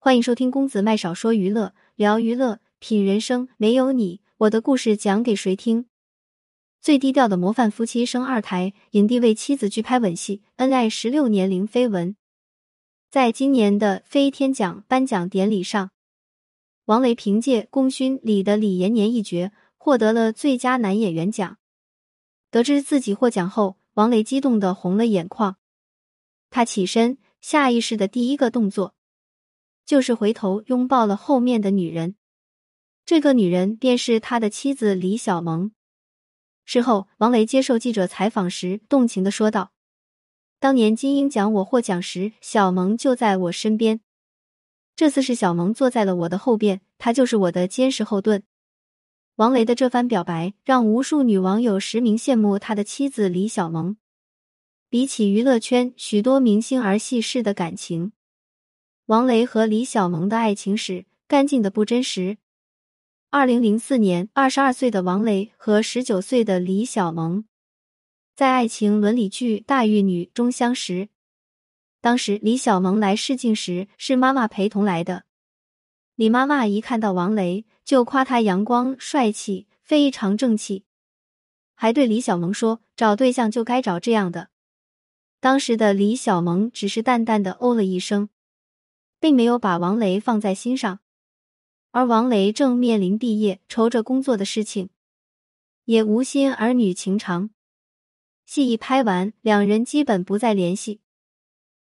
欢迎收听公子麦少说娱乐，聊娱乐，品人生。没有你，我的故事讲给谁听？最低调的模范夫妻生二胎，影帝为妻子拒拍吻戏，恩爱十六年零绯闻。在今年的飞天奖颁奖典礼上，王雷凭借《功勋》里的李延年一角获得了最佳男演员奖。得知自己获奖后，王雷激动的红了眼眶。他起身，下意识的第一个动作就是回头拥抱了后面的女人。这个女人便是他的妻子李小萌。事后，王雷接受记者采访时，动情的说道：“当年金鹰奖我获奖时，小萌就在我身边。这次是小萌坐在了我的后边，她就是我的坚实后盾。”王雷的这番表白，让无数女网友实名羡慕他的妻子李小萌。比起娱乐圈许多明星儿戏式的感情，王雷和李小萌的爱情史干净的不真实。二零零四年，二十二岁的王雷和十九岁的李小萌在爱情伦理剧《大玉女》中相识。当时李小萌来试镜时是妈妈陪同来的，李妈妈一看到王雷就夸他阳光帅气，非常正气，还对李小萌说：“找对象就该找这样的。”当时的李小萌只是淡淡的哦了一声，并没有把王雷放在心上。而王雷正面临毕业，愁着工作的事情，也无心儿女情长。戏一拍完，两人基本不再联系。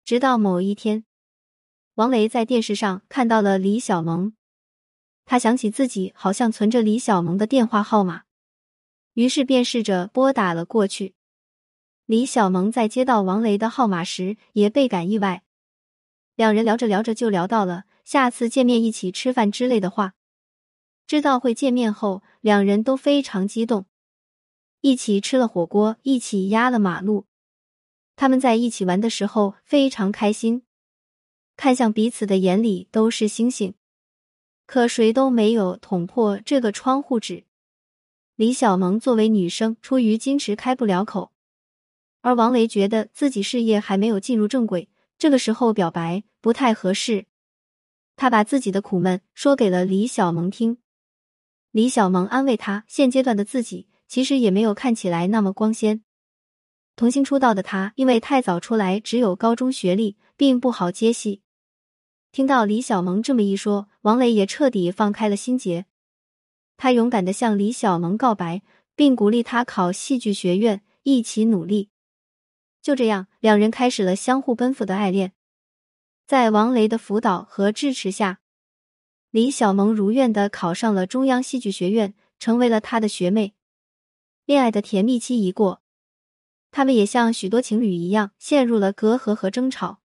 直到某一天，王雷在电视上看到了李小萌，他想起自己好像存着李小萌的电话号码，于是便试着拨打了过去。李小萌在接到王雷的号码时，也倍感意外。两人聊着聊着就聊到了下次见面一起吃饭之类的话。知道会见面后，两人都非常激动，一起吃了火锅，一起压了马路。他们在一起玩的时候非常开心，看向彼此的眼里都是星星，可谁都没有捅破这个窗户纸。李小萌作为女生，出于矜持开不了口。而王雷觉得自己事业还没有进入正轨，这个时候表白不太合适。他把自己的苦闷说给了李小萌听。李小萌安慰他，现阶段的自己其实也没有看起来那么光鲜。童星出道的他，因为太早出来，只有高中学历，并不好接戏。听到李小萌这么一说，王雷也彻底放开了心结。他勇敢的向李小萌告白，并鼓励他考戏剧学院，一起努力。就这样，两人开始了相互奔赴的爱恋。在王雷的辅导和支持下，李小萌如愿的考上了中央戏剧学院，成为了他的学妹。恋爱的甜蜜期一过，他们也像许多情侣一样陷入了隔阂和争吵。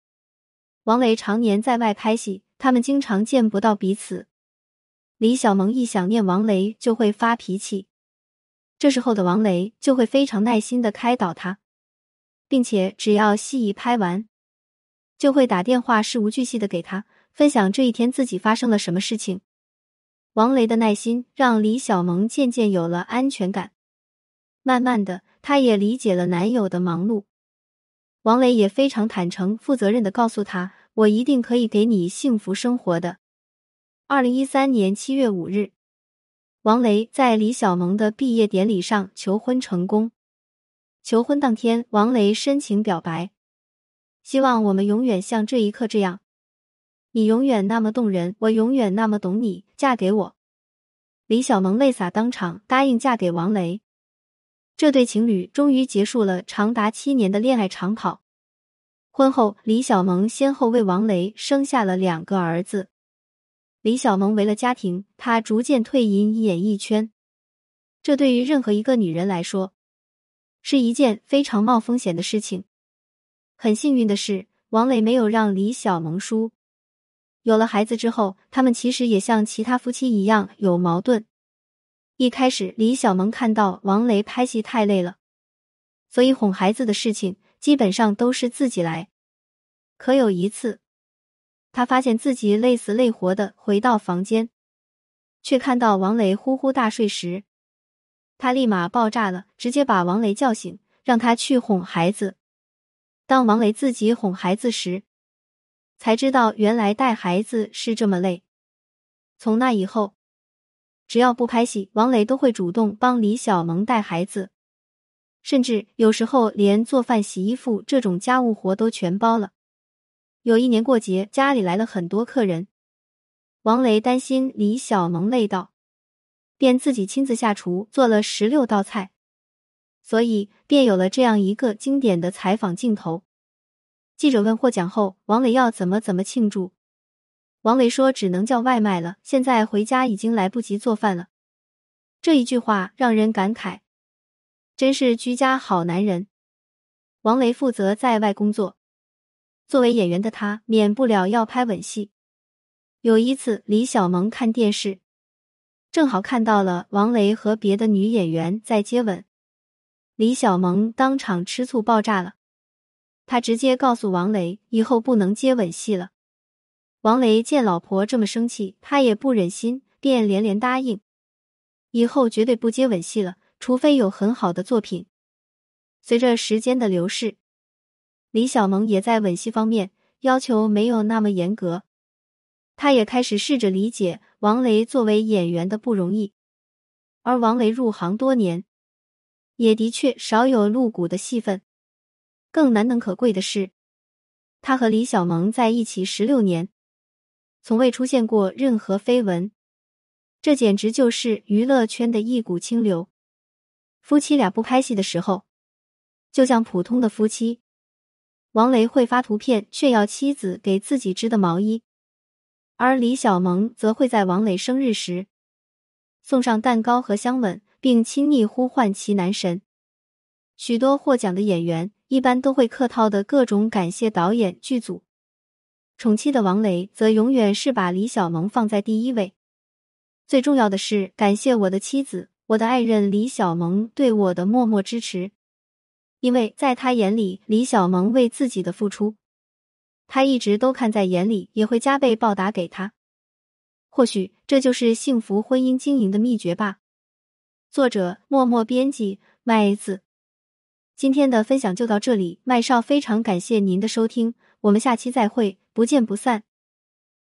王雷常年在外拍戏，他们经常见不到彼此。李小萌一想念王雷就会发脾气，这时候的王雷就会非常耐心的开导他。并且只要戏一拍完，就会打电话事无巨细的给他分享这一天自己发生了什么事情。王雷的耐心让李小萌渐渐有了安全感，慢慢的，她也理解了男友的忙碌。王雷也非常坦诚、负责任的告诉他：“我一定可以给你幸福生活的。”二零一三年七月五日，王雷在李小萌的毕业典礼上求婚成功。求婚当天，王雷深情表白，希望我们永远像这一刻这样，你永远那么动人，我永远那么懂你，嫁给我。李小萌泪洒当场，答应嫁给王雷。这对情侣终于结束了长达七年的恋爱长跑。婚后，李小萌先后为王雷生下了两个儿子。李小萌为了家庭，她逐渐退隐演艺圈。这对于任何一个女人来说。是一件非常冒风险的事情。很幸运的是，王磊没有让李小萌输。有了孩子之后，他们其实也像其他夫妻一样有矛盾。一开始，李小萌看到王雷拍戏太累了，所以哄孩子的事情基本上都是自己来。可有一次，他发现自己累死累活的回到房间，却看到王雷呼呼大睡时。他立马爆炸了，直接把王雷叫醒，让他去哄孩子。当王雷自己哄孩子时，才知道原来带孩子是这么累。从那以后，只要不拍戏，王雷都会主动帮李小萌带孩子，甚至有时候连做饭、洗衣服这种家务活都全包了。有一年过节，家里来了很多客人，王雷担心李小萌累到，便自己亲自下厨做了十六道菜。所以便有了这样一个经典的采访镜头。记者问获奖后王磊要怎么怎么庆祝，王磊说只能叫外卖了，现在回家已经来不及做饭了。这一句话让人感慨，真是居家好男人。王雷负责在外工作，作为演员的他免不了要拍吻戏。有一次，李小萌看电视，正好看到了王雷和别的女演员在接吻。李小萌当场吃醋爆炸了，他直接告诉王雷以后不能接吻戏了。王雷见老婆这么生气，他也不忍心，便连连答应，以后绝对不接吻戏了，除非有很好的作品。随着时间的流逝，李小萌也在吻戏方面要求没有那么严格，他也开始试着理解王雷作为演员的不容易，而王雷入行多年。也的确少有露骨的戏份，更难能可贵的是，他和李小萌在一起十六年，从未出现过任何绯闻，这简直就是娱乐圈的一股清流。夫妻俩不拍戏的时候，就像普通的夫妻，王雷会发图片炫耀妻子给自己织的毛衣，而李小萌则会在王磊生日时送上蛋糕和香吻。并亲昵呼唤其男神。许多获奖的演员一般都会客套的各种感谢导演、剧组。宠妻的王雷则永远是把李小萌放在第一位。最重要的是感谢我的妻子，我的爱人李小萌对我的默默支持。因为在他眼里，李小萌为自己的付出，他一直都看在眼里，也会加倍报答给他。或许这就是幸福婚姻经营的秘诀吧。作者默默编辑麦子，今天的分享就到这里。麦少非常感谢您的收听，我们下期再会，不见不散。